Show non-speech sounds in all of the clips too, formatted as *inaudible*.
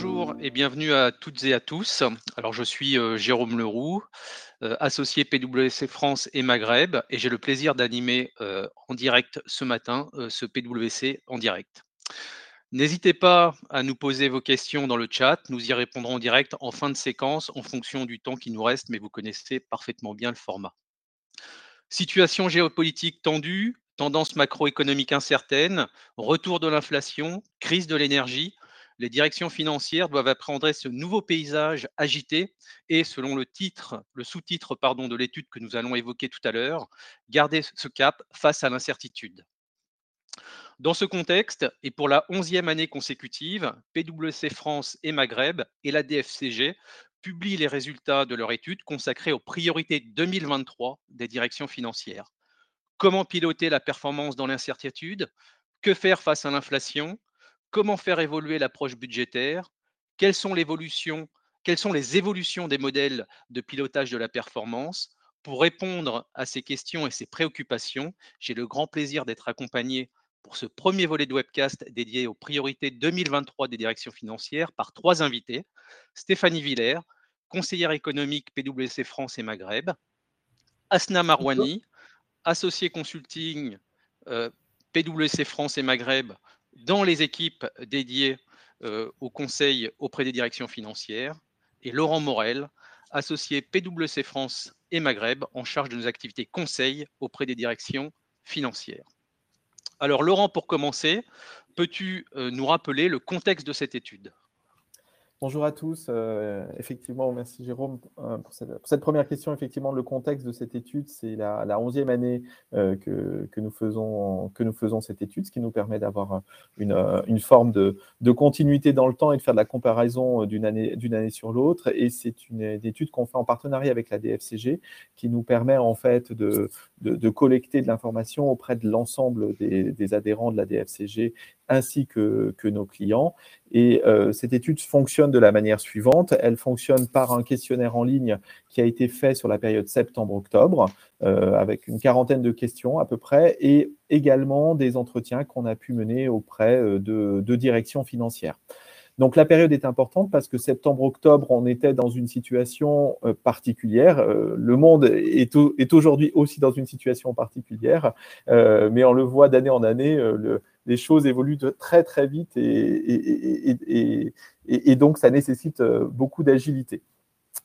bonjour et bienvenue à toutes et à tous. Alors je suis euh, Jérôme Leroux, euh, associé PwC France et Maghreb, et j'ai le plaisir d'animer euh, en direct ce matin ce PwC en direct. N'hésitez pas à nous poser vos questions dans le chat, nous y répondrons en direct en fin de séquence en fonction du temps qui nous reste, mais vous connaissez parfaitement bien le format. Situation géopolitique tendue, tendance macroéconomique incertaine, retour de l'inflation, crise de l'énergie, les directions financières doivent appréhender ce nouveau paysage agité et, selon le titre, le sous-titre de l'étude que nous allons évoquer tout à l'heure, garder ce cap face à l'incertitude. Dans ce contexte, et pour la onzième année consécutive, PwC France et Maghreb et la DFCG publient les résultats de leur étude consacrée aux priorités 2023 des directions financières. Comment piloter la performance dans l'incertitude? Que faire face à l'inflation? Comment faire évoluer l'approche budgétaire, quelles sont, quelles sont les évolutions des modèles de pilotage de la performance. Pour répondre à ces questions et ces préoccupations, j'ai le grand plaisir d'être accompagné pour ce premier volet de webcast dédié aux priorités 2023 des directions financières par trois invités. Stéphanie Villers, conseillère économique PwC France et Maghreb, Asna Marouani, associé consulting euh, PwC France et Maghreb dans les équipes dédiées euh, au conseil auprès des directions financières, et Laurent Morel, associé PwC France et Maghreb, en charge de nos activités conseil auprès des directions financières. Alors Laurent, pour commencer, peux-tu euh, nous rappeler le contexte de cette étude? Bonjour à tous. Euh, effectivement, merci Jérôme euh, pour cette, première question. Effectivement, le contexte de cette étude, c'est la, onzième année euh, que, nous faisons, cette étude, ce qui nous permet d'avoir une, forme de, continuité dans le temps et de faire de la comparaison d'une année, année sur l'autre. Et c'est une, étude qu'on fait en partenariat avec la DFCG qui nous permet en fait de, de, collecter de l'information auprès de l'ensemble des, adhérents de la DFCG ainsi que, que nos clients. Et euh, cette étude fonctionne de la manière suivante. Elle fonctionne par un questionnaire en ligne qui a été fait sur la période septembre-octobre, euh, avec une quarantaine de questions à peu près, et également des entretiens qu'on a pu mener auprès euh, de, de directions financières. Donc la période est importante parce que septembre-octobre, on était dans une situation euh, particulière. Euh, le monde est, aujourd'hui aussi dans une situation particulière, euh, mais on le voit d'année en année, les choses évoluent très très vite et donc ça nécessite beaucoup d'agilité.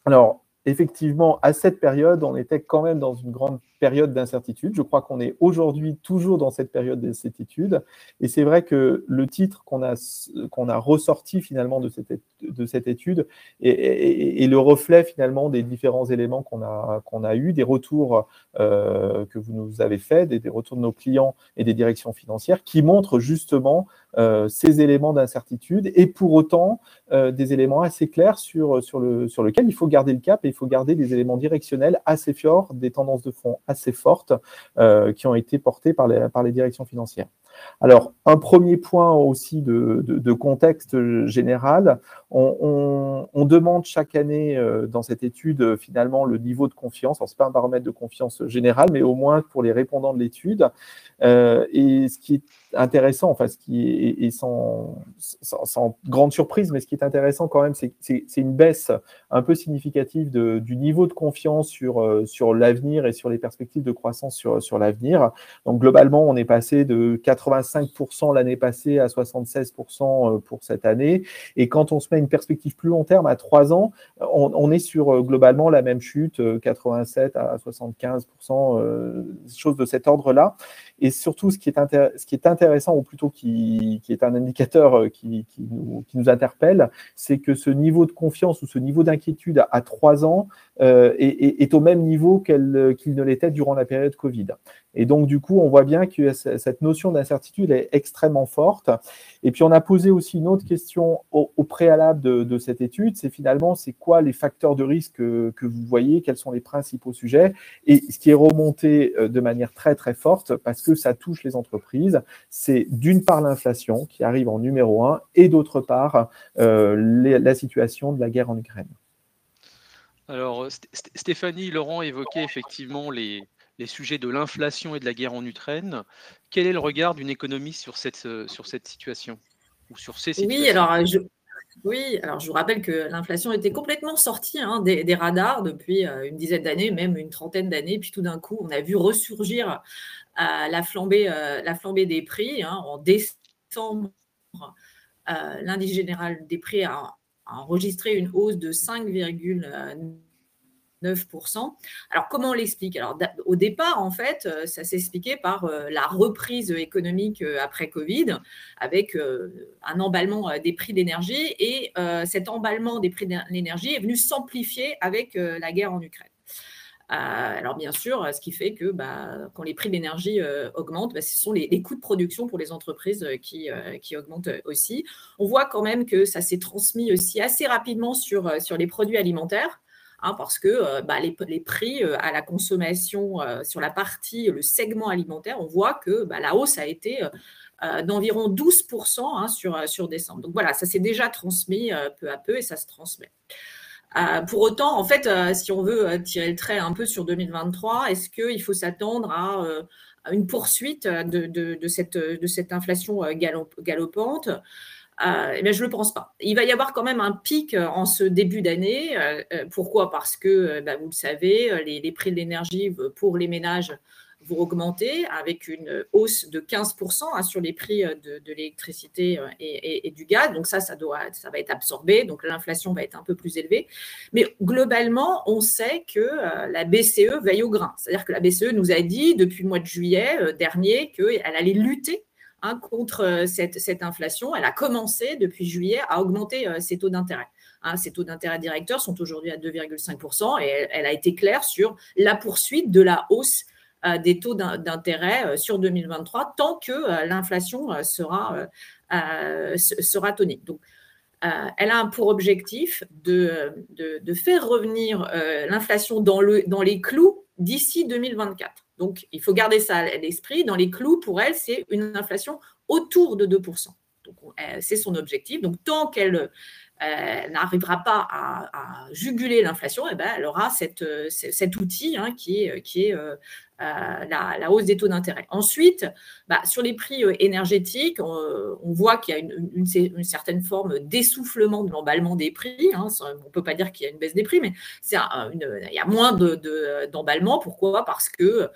Alors, effectivement, à cette période, on était quand même dans une grande période d'incertitude. Je crois qu'on est aujourd'hui toujours dans cette période d'incertitude. Et c'est vrai que le titre qu'on a, ressorti finalement de cette, de cette étude est, le reflet finalement des différents éléments qu'on a, eu, des retours euh, que vous nous avez faits, des, retours de nos clients et des directions financières qui montrent justement euh, ces éléments d'incertitude et pour autant euh, des éléments assez clairs sur, sur, le, sur lequel il faut garder le cap et il faut garder des éléments directionnels assez forts, des tendances de fond assez fortes euh, qui ont été portées par les directions financières. Alors, un premier point aussi de, contexte général, on, demande chaque année euh, dans cette étude finalement le niveau de confiance. Ce n'est pas un baromètre de confiance général, mais au moins pour les répondants de l'étude. Euh, et ce qui est intéressant, enfin ce qui est, sans, grande surprise, mais ce qui est intéressant quand même, c'est une baisse un peu significative du niveau de confiance sur, euh, sur l'avenir et sur les perspectives de croissance sur, sur l'avenir. Donc globalement, on est passé de 85% l'année passée à 76% euh, pour cette année. Et quand on se met une perspective plus long terme, à trois ans, on, est sur euh, globalement la même chute, 87 à 75%, choses de cet ordre-là. Et surtout, ce qui est, ce qui est intéressant, ou plutôt qui, qui est un indicateur euh, qui, qui, nous, interpelle, c'est que ce niveau de confiance ou ce niveau d'inquiétude à, trois ans euh, est, est, au même niveau qu'il ne l'était durant la période Covid. Et donc, du coup, on voit bien que cette notion d'incertitude est extrêmement forte. Et puis, on a posé aussi une autre question au, préalable de, cette étude, c'est finalement, c'est quoi les facteurs de risque que, vous voyez, quels sont les principaux sujets? Et ce qui est remonté euh, de manière très, très forte, parce que ça touche les entreprises, c'est d'une part l'inflation qui arrive en numéro un, et d'autre part euh, la situation de la guerre en Ukraine. Alors, Stéphanie, Laurent évoquait effectivement les, les sujets de l'inflation et de la guerre en Ukraine. Quel est le regard d'une économiste sur cette, euh, sur cette situation ou sur ces situations? Oui, alors je, Oui, alors je vous rappelle que l'inflation était complètement sortie hein, des, radars depuis euh, une dizaine d'années, même une trentaine d'années. Puis tout d'un coup, on a vu ressurgir euh, la, flambée, euh, la flambée des prix. Hein. en décembre, l'indice général des prix a, a, enregistré une hausse de 5,9 9%. Alors, comment on l'explique? Alors, au départ, en fait, euh, ça s'expliquait par euh, la reprise économique euh, après Covid, avec un emballement des prix d'énergie. Et cet emballement des prix de l'énergie est venu s'amplifier avec la guerre en Ukraine. alors bien sûr, ce qui fait que bah, quand les prix de l'énergie augmentent, bah, ce sont les, coûts de production pour les entreprises qui, augmentent aussi. On voit quand même que ça s'est transmis aussi assez rapidement sur les produits alimentaires. Hein, parce que euh, bah, les, prix euh, à la consommation euh, sur la partie, le segment alimentaire, on voit que bah, la hausse a été d'environ 12% hein, sur, décembre. Donc voilà, ça s'est déjà transmis peu à peu et ça se transmet. pour autant, en fait, si on veut tirer le trait un peu sur 2023, est-ce qu'il faut s'attendre à, une poursuite de cette inflation galopante? Euh, eh je ne le pense pas. Il va y avoir quand même un pic euh, en ce début d'année. Euh, pourquoi? Parce que, bah, vous le savez, les, prix de l'énergie pour les ménages vont augmenter avec une hausse de 15% hein, sur les prix de, l'électricité et, du gaz. Donc ça, ça, doit, ça va être absorbé. Donc l'inflation va être un peu plus élevée. Mais globalement, on sait que la BCE veille au grain. C'est-à-dire que la BCE nous a dit depuis le mois de juillet dernier qu'elle allait lutter Contre euh, cette, inflation. Elle a commencé depuis juillet à augmenter euh, ses taux d'intérêt. Hein, ses taux d'intérêt directeurs sont aujourd'hui à 2,5% et elle, a été claire sur la poursuite de la hausse euh, des taux d'intérêt sur 2023 tant que l'inflation sera, sera tonique. Donc, elle a pour objectif de, de, faire revenir l'inflation dans, le, dans les clous d'ici 2024. Donc, il faut garder ça à l'esprit. Dans les clous, pour elle, c'est une inflation autour de 2%. Donc, c'est son objectif. Donc, tant qu'elle euh, n'arrivera pas à, juguler l'inflation, eh ben, elle aura cette, cet outil hein, qui est, qui est euh, euh, la, hausse des taux d'intérêt. Ensuite, bah, sur les prix énergétiques, on, voit qu'il y a une, certaine forme d'essoufflement de l'emballement des prix. Hein. on ne peut pas dire qu'il y a une baisse des prix, mais il y a moins d'emballement. De, Pourquoi? Parce que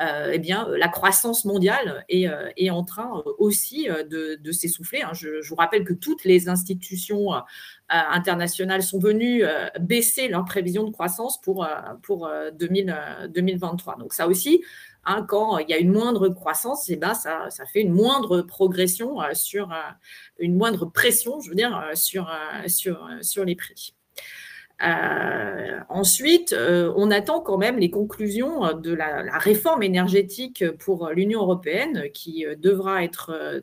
euh, eh bien, la croissance mondiale est, euh, en train euh, aussi de, s'essouffler. Hein. Je, vous rappelle que toutes les institutions internationales sont venues baisser leurs prévisions de croissance pour, pour 2023. Donc ça aussi, hein, quand il y a une moindre croissance, eh ben, ça, ça, fait une moindre progression sur une moindre pression, je veux dire, sur, sur, sur les prix. Euh, ensuite, euh, on attend quand même les conclusions de la, réforme énergétique pour l'Union européenne qui euh, devra être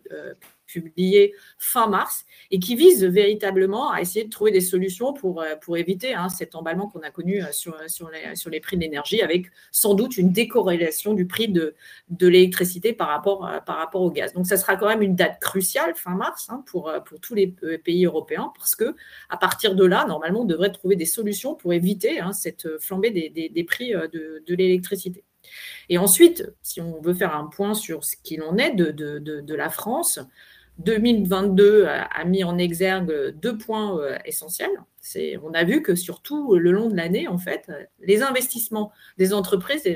publié fin mars et qui vise véritablement à essayer de trouver des solutions pour, euh, pour éviter hein, cet emballement qu'on a connu euh, sur, sur, les, sur les prix de l'énergie avec sans doute une décorrélation du prix de, de l'électricité par rapport, euh, par rapport au gaz. Donc ça sera quand même une date cruciale fin mars hein, pour, pour tous les pays européens parce que à partir de là, normalement, on devrait trouver des solutions pour éviter hein, cette flambée des, des, des prix de, de l'électricité. Et ensuite, si on veut faire un point sur ce qu'il en est de, de, de la France, 2022 a, mis en exergue deux points euh, essentiels. On a vu que surtout le long de l'année, en fait, les investissements des entreprises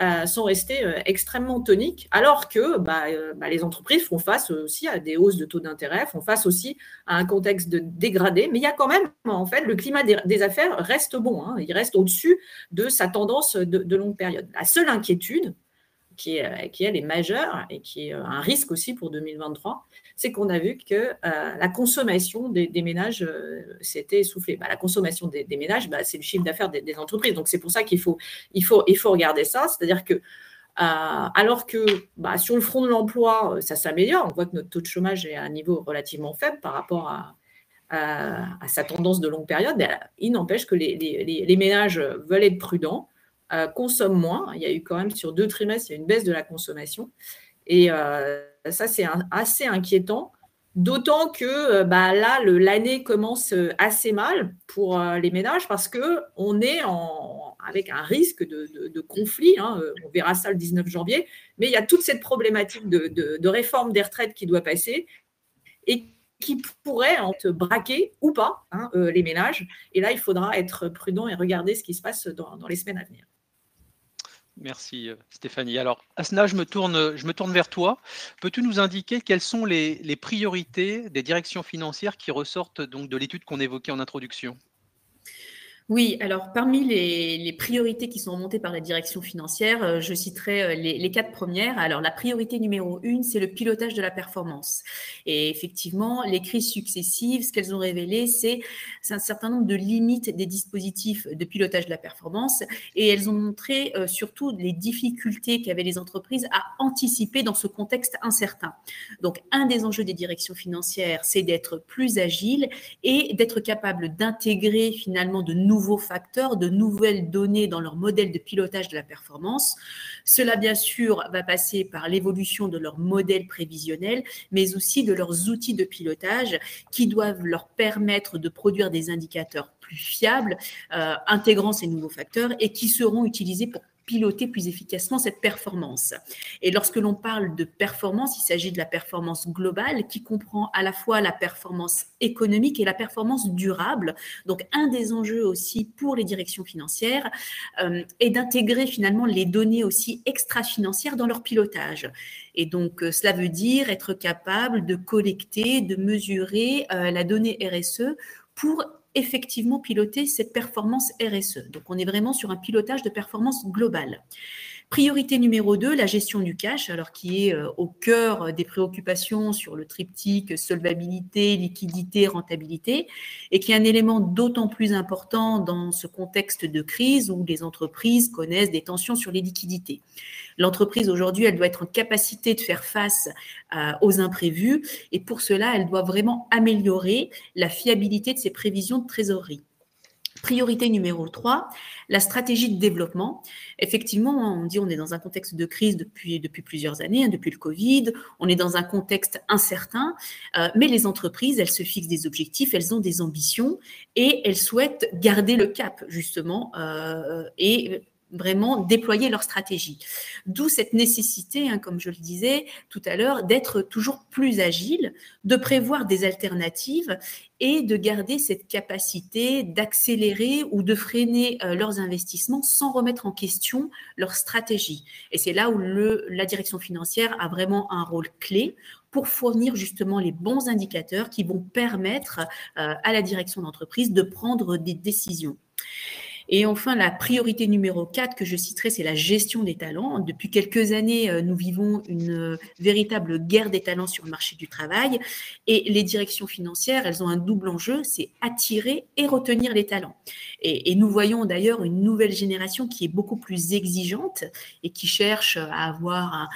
euh, sont restés euh, extrêmement toniques, alors que bah, bah, les entreprises font face aussi à des hausses de taux d'intérêt, font face aussi à un contexte de dégradé. Mais il y a quand même, en fait, le climat des, affaires reste bon. Hein. il reste au-dessus de sa tendance de longue période. La seule inquiétude, qui, est, qui elle est majeure et qui est un risque aussi pour 2023, c'est qu'on a vu que euh, la consommation des, ménages euh, s'était essoufflée. Bah, la consommation des, ménages, bah, c'est le chiffre d'affaires des, entreprises. Donc c'est pour ça qu'il faut, il faut, il faut regarder ça. C'est-à-dire que euh, alors que bah, sur le front de l'emploi, ça s'améliore, on voit que notre taux de chômage est à un niveau relativement faible par rapport à, sa tendance de longue période, il n'empêche que les, ménages veulent être prudents, consomment moins. Il y a eu quand même sur deux trimestres, il y a une baisse de la consommation. Et ça, c'est assez inquiétant. D'autant que euh, bah, là, l'année commence euh, assez mal pour euh, les ménages parce qu'on est en, avec un risque de, conflit. Hein, on verra ça le 19 janvier. Mais il y a toute cette problématique de, réforme des retraites qui doit passer et qui te braquer ou pas hein, les ménages. Et là, il faudra être prudent et regarder ce qui se passe dans les semaines à venir. Merci euh, Stéphanie. Alors Asna, je me tourne, vers toi. Peux-tu nous indiquer quelles sont les, les, priorités des directions financières qui ressortent donc de l'étude qu'on évoquait en introduction? Oui, alors parmi les, priorités qui sont remontées par la direction financière, euh, je citerai euh, les, quatre premières. Alors la priorité numéro une, c'est le pilotage de la performance. Et effectivement, les crises successives, ce qu'elles ont révélé, c'est un certain nombre de limites des dispositifs de pilotage de la performance. Et elles ont montré euh, surtout les difficultés qu'avaient les entreprises à anticiper dans ce contexte incertain. Donc un des enjeux des directions financières, c'est d'être plus agile et d'être capable d'intégrer finalement de nouveaux nouveaux facteurs, de nouvelles données dans leur modèle de pilotage de la performance. Cela, bien sûr, va passer par l'évolution de leur modèle prévisionnel, mais aussi de leurs outils de pilotage qui doivent leur permettre de produire des indicateurs plus fiables, euh, intégrant ces nouveaux facteurs et qui seront utilisés pour piloter plus efficacement cette performance. Et lorsque l'on parle de performance, il s'agit de la performance globale qui comprend à la fois la performance économique et la performance durable. Donc un des enjeux aussi pour les directions financières euh, est d'intégrer finalement les données aussi extra-financières dans leur pilotage. Et donc euh, cela veut dire être capable de collecter, de mesurer euh, la donnée RSE pour effectivement piloter cette performance RSE. Donc on est vraiment sur un pilotage de performance globale. Priorité numéro 2, la gestion du cash, alors qui est euh, au cœur des préoccupations sur le triptyque solvabilité, liquidité, rentabilité, et qui est un élément d'autant plus important dans ce contexte de crise où les entreprises connaissent des tensions sur les liquidités. L'entreprise aujourd'hui, elle doit être en capacité de faire face aux imprévus, et pour cela, elle doit vraiment améliorer la fiabilité de ses prévisions de trésorerie. Priorité numéro 3, la stratégie de développement. Effectivement, on dit on est dans un contexte de crise depuis, depuis plusieurs années, hein, depuis le Covid, on est dans un contexte incertain, euh, mais les entreprises, elles se fixent des objectifs, elles ont des ambitions et elles souhaitent garder le cap, justement, euh, et vraiment déployer leur stratégie. D'où cette nécessité, hein, comme je le disais tout à l'heure, d'être toujours plus agile, de prévoir des alternatives et de garder cette capacité d'accélérer ou de freiner euh, leurs investissements sans remettre en question leur stratégie. Et c'est là où la direction financière a vraiment un rôle clé pour fournir justement les bons indicateurs qui vont permettre euh, à la direction d'entreprise de prendre des décisions. Et enfin, la priorité numéro 4 que je citerai, c'est la gestion des talents. Depuis quelques années, euh, nous vivons une euh, véritable guerre des talents sur le marché du travail et les directions financières, elles ont un double enjeu, c'est attirer et retenir les talents. Et, nous voyons d'ailleurs une nouvelle génération qui est beaucoup plus exigeante et qui cherche à avoir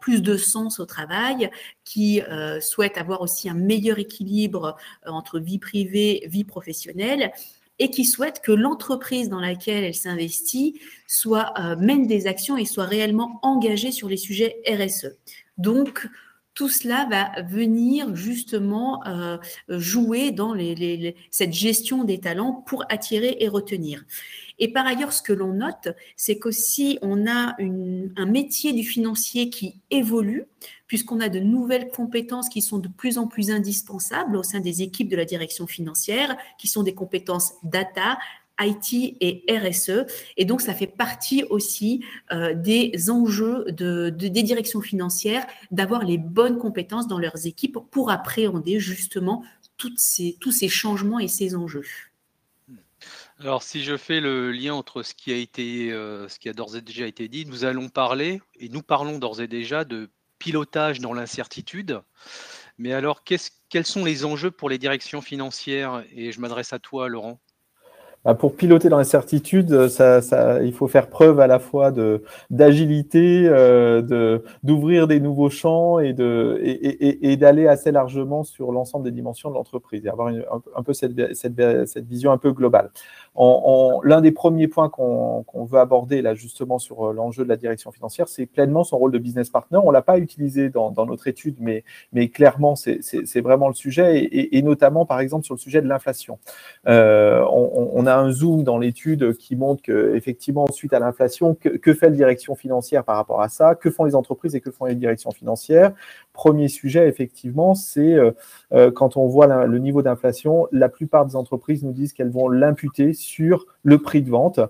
plus de sens au travail, qui euh, souhaite avoir aussi un meilleur équilibre entre vie privée, vie professionnelle et qui souhaite que l'entreprise dans laquelle elle s'investit euh, mène des actions et soit réellement engagée sur les sujets RSE. Donc tout cela va venir justement euh, jouer dans cette gestion des talents pour attirer et retenir. Et par ailleurs, ce que l'on note, c'est qu'aussi on a un métier du financier qui évolue, puisqu'on a de nouvelles compétences qui sont de plus en plus indispensables au sein des équipes de la direction financière, qui sont des compétences data, IT et RSE. Et donc, ça fait partie aussi euh, des enjeux de, des directions financières d'avoir les bonnes compétences dans leurs équipes pour appréhender justement tous ces changements et ces enjeux. Alors, si je fais le lien entre ce qui a été, euh, ce qui a d'ores et déjà été dit, nous allons parler, et nous parlons d'ores et déjà de pilotage dans l'incertitude. Mais alors, quels sont les enjeux pour les directions financières? Et je m'adresse à toi, Laurent. Bah, pour piloter dans l'incertitude, il faut faire preuve à la fois d'agilité, euh, d'ouvrir des nouveaux champs et de et, d'aller assez largement sur l'ensemble des dimensions de l'entreprise et avoir un, peu cette, cette, cette, vision un peu globale. L'un des premiers points qu'on veut aborder là justement sur euh, l'enjeu de la direction financière, c'est pleinement son rôle de business partner. On l'a pas utilisé dans, notre étude, mais clairement c'est vraiment le sujet et, notamment par exemple sur le sujet de l'inflation. Euh, on, a un zoom dans l'étude qui montre qu'effectivement, suite à l'inflation, que, fait la direction financière par rapport à ça Que font les entreprises et que font les directions financières Premier sujet, effectivement, c'est euh, euh, quand on voit le niveau d'inflation, la plupart des entreprises nous disent qu'elles vont l'imputer sur le prix de vente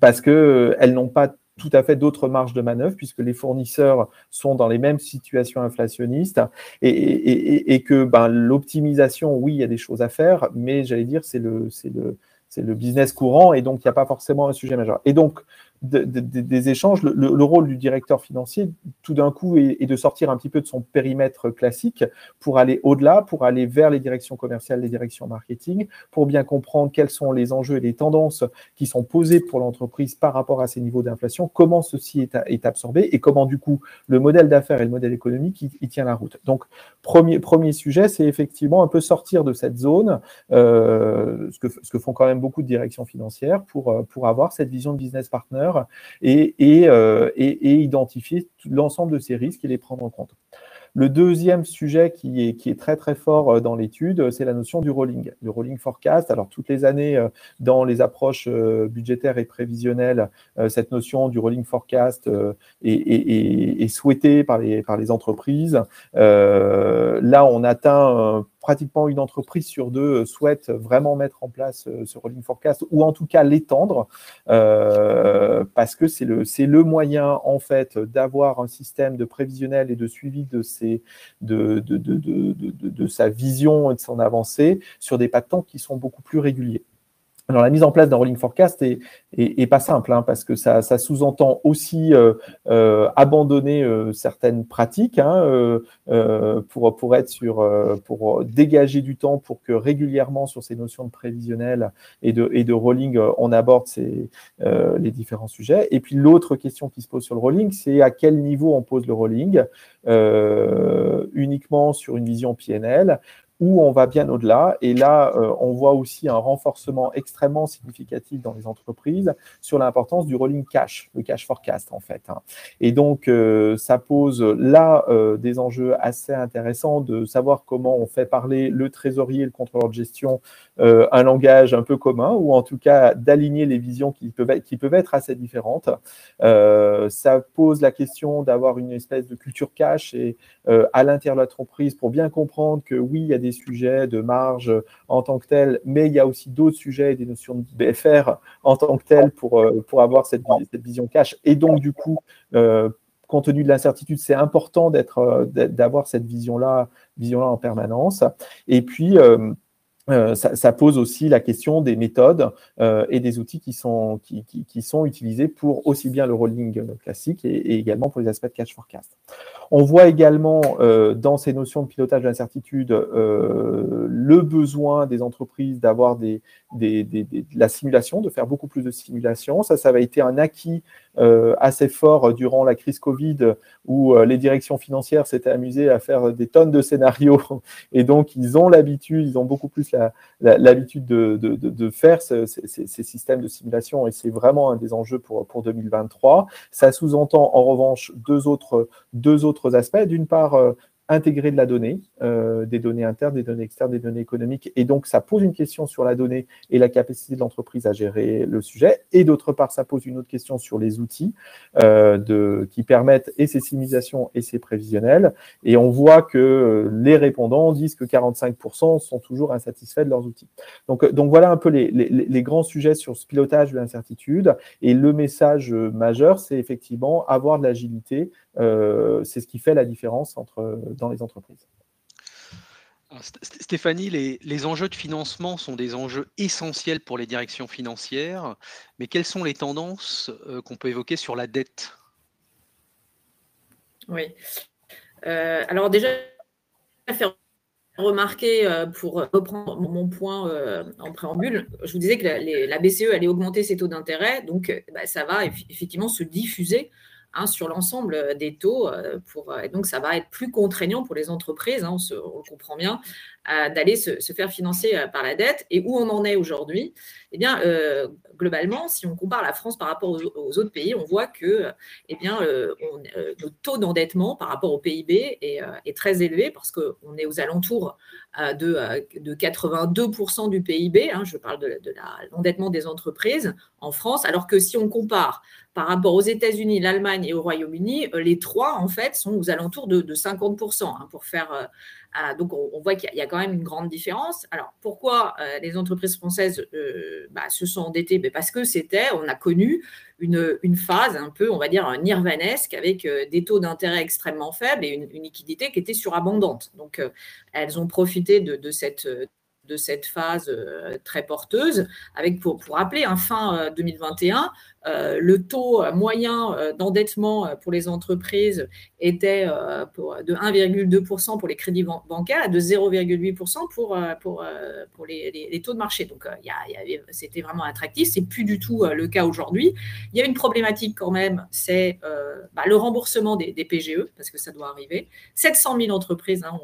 parce qu'elles n'ont pas tout à fait d'autres marges de manœuvre puisque les fournisseurs sont dans les mêmes situations inflationnistes et, que ben, l'optimisation, oui, il y a des choses à faire, mais j'allais dire, c'est le, le, le business courant et donc il n'y a pas forcément un sujet majeur. Et donc, des échanges, le, rôle du directeur financier, tout d'un coup, est, de sortir un petit peu de son périmètre classique pour aller au-delà, pour aller vers les directions commerciales, les directions marketing, pour bien comprendre quels sont les enjeux et les tendances qui sont posées pour l'entreprise par rapport à ces niveaux d'inflation, comment ceci est, absorbé et comment, du coup, le modèle d'affaires et le modèle économique, il, tient la route. Donc, premier, premier sujet, c'est effectivement un peu sortir de cette zone, euh, ce, que, ce que font quand même beaucoup de directions financières, pour, euh, pour avoir cette vision de business partner euh, et, identifier l'ensemble de ces risques et les prendre en compte. Le deuxième sujet qui est, très très fort euh, dans l'étude, c'est la notion du rolling, le rolling forecast. Alors toutes les années, euh, dans les approches budgétaires et prévisionnelles, cette notion du rolling forecast est, souhaitée par les, par les entreprises. là, on atteint pratiquement une entreprise sur deux souhaite vraiment mettre en place euh, ce rolling forecast ou en tout cas l'étendre euh, parce que c'est le, moyen en fait d'avoir un système de prévisionnel et de suivi de, ses, de, sa vision et de son avancée sur des patents qui sont beaucoup plus réguliers. Alors, la mise en place d'un rolling forecast est, pas simple, hein, parce que ça, sous-entend aussi euh, euh, abandonner euh, certaines pratiques hein, pour, pour être sur, pour dégager du temps pour que régulièrement sur ces notions de prévisionnel et de, et de rolling, on aborde ces, les différents sujets. Et puis l'autre question qui se pose sur le rolling, c'est à quel niveau on pose le rolling, uniquement sur une vision PNL où on va bien au-delà. Et là, euh, on voit aussi un renforcement extrêmement significatif dans les entreprises sur l'importance du rolling cash, le cash forecast en fait. Hein. Et donc, euh, ça pose là euh, des enjeux assez intéressants de savoir comment on fait parler le trésorier et le contrôleur de gestion un langage un peu commun, ou en tout cas d'aligner les visions qui peuvent être, qui peuvent être assez différentes. ça pose la question d'avoir une espèce de culture cash et à l'intérieur de l'entreprise pour bien comprendre que oui, il y a des sujets de marge en tant que tel, mais il y a aussi d'autres sujets et des notions de BFR en tant que tel pour, euh, pour avoir cette, vision cash. Et donc, du coup, euh, compte tenu de l'incertitude, c'est important d'être, euh, d'avoir cette vision-là, vision-là en permanence. Et puis, ça, pose aussi la question des méthodes et des outils qui sont, qui, sont utilisés pour aussi bien le rolling classique et, également pour les aspects de cash forecast. On voit également euh, dans ces notions de pilotage de l'incertitude le besoin des entreprises d'avoir de la simulation, de faire beaucoup plus de simulation. Ça, ça avait été un acquis assez fort durant la crise Covid où les directions financières s'étaient amusées à faire des tonnes de scénarios *laughs* et donc ils ont l'habitude, ils ont beaucoup plus l'habitude de, faire ces, systèmes de simulation et c'est vraiment un des enjeux pour, pour 2023. Ça sous-entend en revanche deux autres aspects. D'une part, euh, intégrer de la donnée, euh, des données internes, des données externes, des données économiques. Et donc, ça pose une question sur la donnée et la capacité de l'entreprise à gérer le sujet. Et d'autre part, ça pose une autre question sur les outils euh, de, qui permettent et ces simulations et ces prévisionnels. Et on voit que les répondants disent que 45% sont toujours insatisfaits de leurs outils. Donc, donc voilà un peu les, les grands sujets sur ce pilotage de l'incertitude. Et le message majeur, c'est effectivement avoir de l'agilité. Euh, c'est ce qui fait la différence entre dans les entreprises. Stéphanie, les, enjeux de financement sont des enjeux essentiels pour les directions financières, mais quelles sont les tendances euh, qu'on peut évoquer sur la dette? Oui. Euh, alors déjà, faire remarquer, euh, pour reprendre mon point en préambule, je vous disais que la, BCE allait augmenter ses taux d'intérêt, donc bah, ça va effectivement se diffuser Hein, sur l'ensemble des taux. Pour, et donc, ça va être plus contraignant pour les entreprises, hein, on, on, le comprend bien, d'aller se, faire financer euh, par la dette. Et où on en est aujourd'hui? Eh bien, euh, globalement, si on compare la France par rapport aux, autres pays, on voit que eh bien, euh, taux d'endettement par rapport au PIB est, très élevé parce qu'on est aux alentours de, de 82% du PIB. Hein, je parle de, l'endettement des entreprises en France, alors que si on compare par rapport aux États-Unis, l'Allemagne et au Royaume-Uni, les trois, en fait, sont aux alentours de, 50%. Hein, pour faire donc, on, voit qu'il y, a quand même une grande différence. Alors, pourquoi euh, les entreprises françaises euh, bah, se sont endettées? Ben, Parce que c'était, on a connu une, phase un peu, on va dire, nirvanesque avec euh, des taux d'intérêt extrêmement faibles et une, liquidité qui était surabondante. Donc, elles ont profité de, cette phase très porteuse, avec pour, rappeler, un fin 2021, euh, le taux moyen euh, d'endettement euh, pour les entreprises était de 1,2% pour les crédits bancaires et de 0,8% pour, les, taux de marché. Donc, c'était vraiment attractif. C'est plus du tout le cas aujourd'hui. Il y a une problématique quand même, c'est bah, le remboursement des, PGE, parce que ça doit arriver. 700 000 entreprises hein,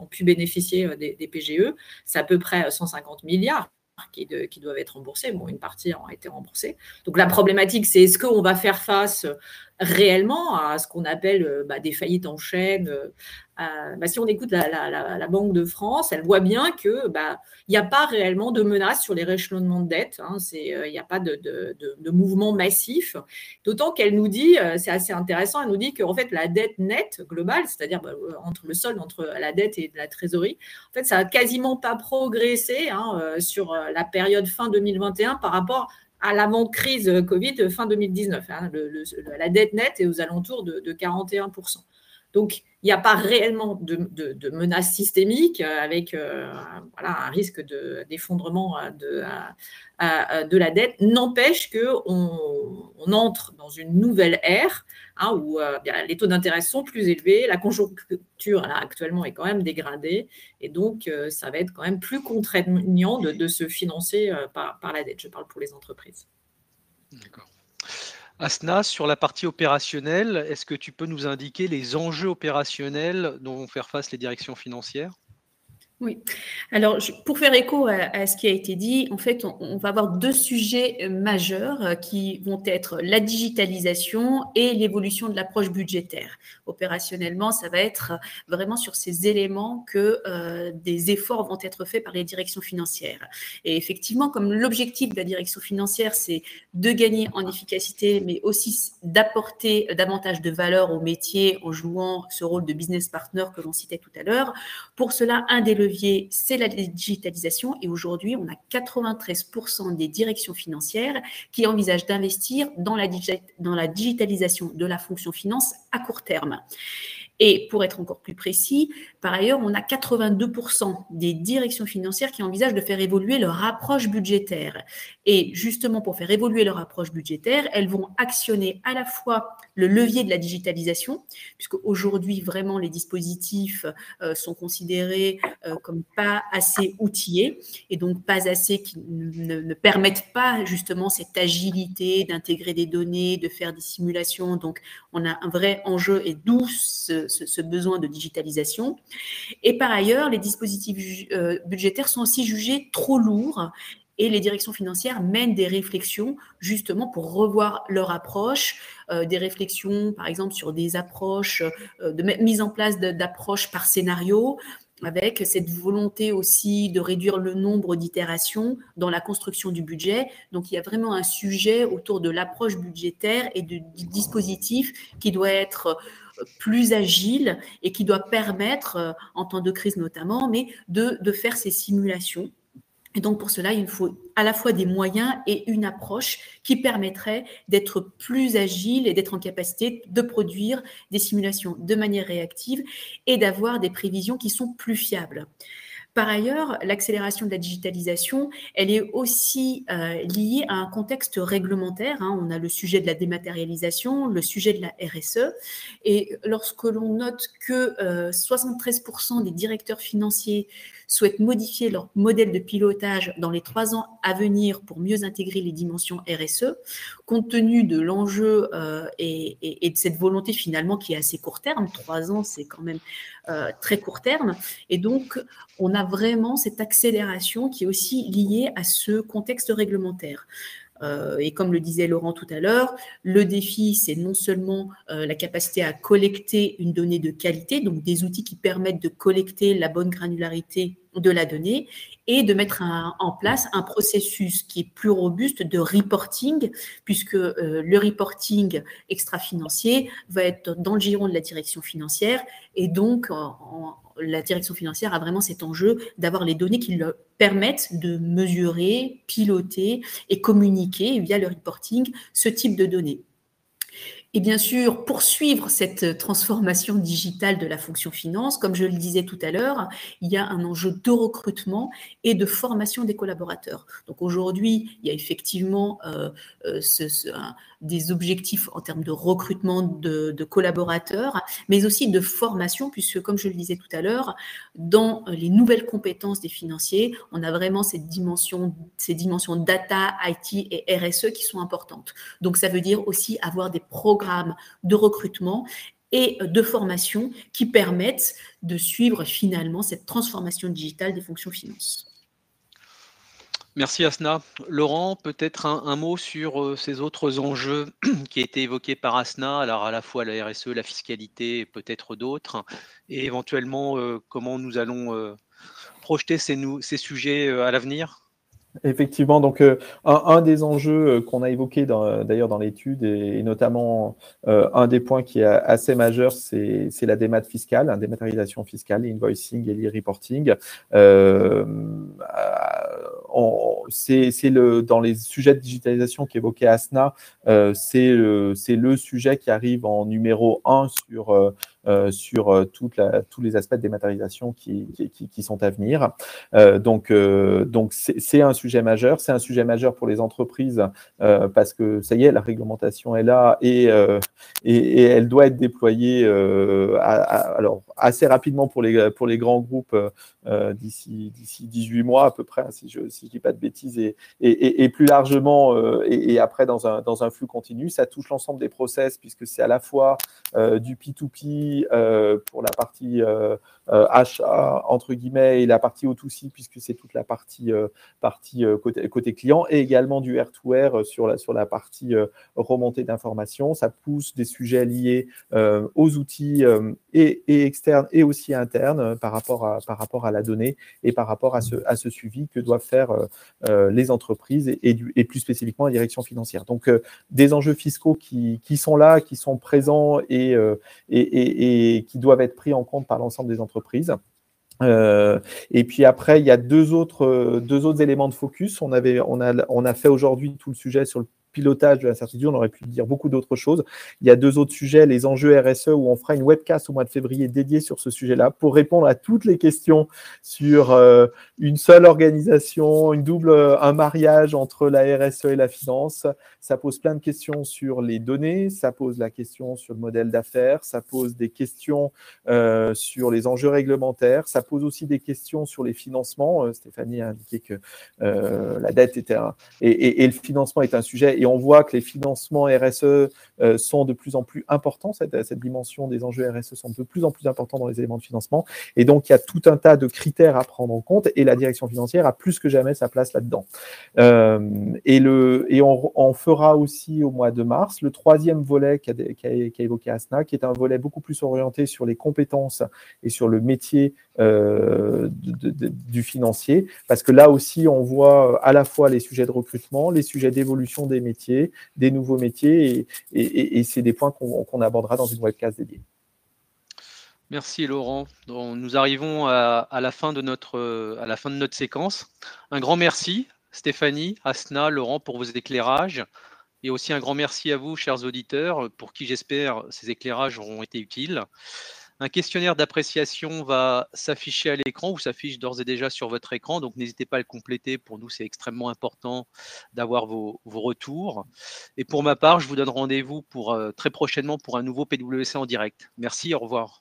ont, pu bénéficier des PGE. C'est à peu près 150 milliards qui, doivent être remboursés. Bon, une partie a été remboursée. Donc la problématique, c'est est-ce qu'on va faire face réellement à ce qu'on appelle euh, bah, des faillites en chaîne. Euh, bah, si on écoute la, Banque de France, elle voit bien que bah, il n'y a pas réellement de menace sur les réchelonnements de dette. Hein, euh, il n'y a pas de, de, mouvement massif. D'autant qu'elle nous dit, c'est assez intéressant, elle nous dit qu'en fait la dette nette globale, c'est-à-dire entre le solde entre la dette et la trésorerie, en fait ça n'a quasiment pas progressé hein, sur la période fin 2021 par rapport à l'avant-crise Covid fin 2019. Hein, la dette nette est aux alentours de, 41%. Donc, il n'y a pas réellement de, menace systémique euh, avec euh, un risque d'effondrement euh, de, la dette. N'empêche qu'on on entre dans une nouvelle ère hein, où les taux d'intérêt sont plus élevés, la conjoncture actuellement est quand même dégradée et donc ça va être quand même plus contraignant de, se financer par, par la dette. Je parle pour les entreprises. D'accord. Asna, sur la partie opérationnelle, est-ce que tu peux nous indiquer les enjeux opérationnels dont vont faire face les directions financières? Oui. Alors, pour faire écho à, ce qui a été dit, en fait, on, va avoir deux sujets euh, majeurs euh, qui vont être la digitalisation et l'évolution de l'approche budgétaire. Opérationnellement, ça va être vraiment sur ces éléments que euh, des efforts vont être faits par les directions financières. Et effectivement, comme l'objectif de la direction financière, c'est de gagner en efficacité, mais aussi d'apporter davantage de valeur au métier en jouant ce rôle de business partner que l'on citait tout à l'heure, pour cela, un des leviers c'est la digitalisation. Et aujourd'hui, on a 93% des directions financières qui envisagent d'investir dans la, dans la digitalisation de la fonction finance à court terme. Et pour être encore plus précis, par ailleurs, on a 82% des directions financières qui envisagent de faire évoluer leur approche budgétaire. Et justement, pour faire évoluer leur approche budgétaire, elles vont actionner à la fois le levier de la digitalisation, puisque aujourd'hui, vraiment, les dispositifs euh, sont considérés euh, comme pas assez outillés et donc pas assez qui ne, permettent pas justement cette agilité d'intégrer des données, de faire des simulations. Donc, on a un vrai enjeu et d'où ce, ce, besoin de digitalisation. Et par ailleurs, les dispositifs euh, budgétaires sont aussi jugés trop lourds et les directions financières mènent des réflexions justement pour revoir leur approche, euh, des réflexions par exemple sur des approches, euh, de mise en place d'approches par scénario, avec cette volonté aussi de réduire le nombre d'itérations dans la construction du budget. Donc il y a vraiment un sujet autour de l'approche budgétaire et du dispositif qui doit être plus agile et qui doit permettre, euh, en temps de crise notamment, mais de, de faire ces simulations. Et donc pour cela, il faut à la fois des moyens et une approche qui permettrait d'être plus agile et d'être en capacité de produire des simulations de manière réactive et d'avoir des prévisions qui sont plus fiables. Par ailleurs, l'accélération de la digitalisation, elle est aussi euh, liée à un contexte réglementaire. Hein. On a le sujet de la dématérialisation, le sujet de la RSE. Et lorsque l'on note que 73% euh, des directeurs financiers souhaitent modifier leur modèle de pilotage dans les trois ans à venir pour mieux intégrer les dimensions RSE, compte tenu de l'enjeu euh, et, de cette volonté finalement qui est assez court terme, trois ans c'est quand même très court terme, et donc on a vraiment cette accélération qui est aussi liée à ce contexte réglementaire. Euh, et comme le disait Laurent tout à l'heure, le défi, c'est non seulement euh, la capacité à collecter une donnée de qualité, donc des outils qui permettent de collecter la bonne granularité de la donnée, et de mettre en place un processus qui est plus robuste de reporting, puisque euh, le reporting extra-financier va être dans le giron de la direction financière, et donc la direction financière a vraiment cet enjeu d'avoir les données qui leur permettent de mesurer, piloter et communiquer via le reporting ce type de données. Et bien sûr, poursuivre cette transformation digitale de la fonction finance, comme je le disais tout à l'heure, il y a un enjeu de recrutement et de formation des collaborateurs. Donc aujourd'hui, il y a effectivement euh, euh, ce, des objectifs en termes de recrutement de, collaborateurs, mais aussi de formation, puisque comme je le disais tout à l'heure, dans les nouvelles compétences des financiers, on a vraiment ces dimensions data, IT et RSE qui sont importantes. Donc ça veut dire aussi avoir des programmes de recrutement et de formation qui permettent de suivre finalement cette transformation digitale des fonctions finances. Merci Asna. Laurent, peut-être un, mot sur euh, ces autres enjeux *clears throat* qui été évoqués par Asna, alors à la fois la RSE, la fiscalité et peut-être d'autres, et éventuellement euh, comment nous allons euh, projeter ces sujets à l'avenir? Effectivement, donc euh, un, des enjeux euh, qu'on a évoqué d'ailleurs dans, l'étude et, notamment euh, un des points qui est assez majeur, c'est la démat fiscale, la dématérialisation fiscale, l'invoicing et l'e-reporting. c'est le dans les sujets de digitalisation qu'évoquait Asna, c'est le, le sujet qui arrive en numéro un sur euh, sur euh, toute la, tous les aspects de dématérialisation qui, sont à venir. Euh, donc, c'est un sujet majeur. C'est un sujet majeur pour les entreprises parce que ça y est, la réglementation est là et, elle doit être déployée assez rapidement pour les, grands groupes d'ici 18 mois à peu près, si je ne dis pas de bêtises, et, plus largement et, après dans un, dans un flux continu. Ça touche l'ensemble des process puisque c'est à la fois du P2P, euh, pour la partie euh, euh, achat, entre guillemets, et la partie O2C, puisque c'est toute la partie, partie côté, côté, client, et également du R2R sur la, sur la partie remontée d'informations. Ça pousse des sujets liés aux outils et, externes et aussi internes par rapport à, par rapport à la donnée et par rapport à ce, à ce suivi que doivent faire les entreprises et, plus spécifiquement la direction financière. Donc, des enjeux fiscaux qui, qui, sont là, qui sont présents et, et qui doivent être pris en compte par l'ensemble des entreprises. Euh, et puis après, il y a deux autres, deux autres éléments de focus. On, avait, on, a, on a fait aujourd'hui tout le sujet sur le pilotage de l'incertitude, on aurait pu dire beaucoup d'autres choses. Il y a deux autres sujets, les enjeux RSE, où on fera une webcast au mois de février dédiée sur ce sujet-là pour répondre à toutes les questions sur euh, une seule organisation, une double, euh, un mariage entre la RSE et la finance. Ça pose plein de questions sur les données, ça pose la question sur le modèle d'affaires, ça pose des questions euh, sur les enjeux réglementaires, ça pose aussi des questions sur les financements. Stéphanie a indiqué que la dette était un, et, et le financement est un sujet et on voit que les financements RSE euh, sont de plus en plus importants, cette, dimension des enjeux RSE sont de plus en plus importants dans les éléments de financement. Et donc, il y a tout un tas de critères à prendre en compte et la direction financière a plus que jamais sa place là-dedans. Euh, et le, et on, fera aussi au mois de mars le troisième volet qu'a évoqué Asna, qui est un volet beaucoup plus orienté sur les compétences et sur le métier euh, du financier, parce que là aussi, on voit à la fois les sujets de recrutement, les sujets d'évolution des métiers, des nouveaux métiers, et, c'est des points qu'on abordera dans une webcast dédiée. Merci Laurent. nous arrivons à, la fin de notre, à la fin de notre séquence. Un grand merci Stéphanie, Asna, Laurent pour vos éclairages. Et aussi un grand merci à vous, chers auditeurs, pour qui j'espère ces éclairages auront été utiles. Un questionnaire d'appréciation va s'afficher à l'écran ou s'affiche d'ores et déjà sur votre écran. Donc, n'hésitez pas à le compléter. Pour nous, c'est extrêmement important d'avoir vos, retours. Et pour ma part, je vous donne rendez-vous pour, très prochainement pour un nouveau PWC en direct. Merci, au revoir.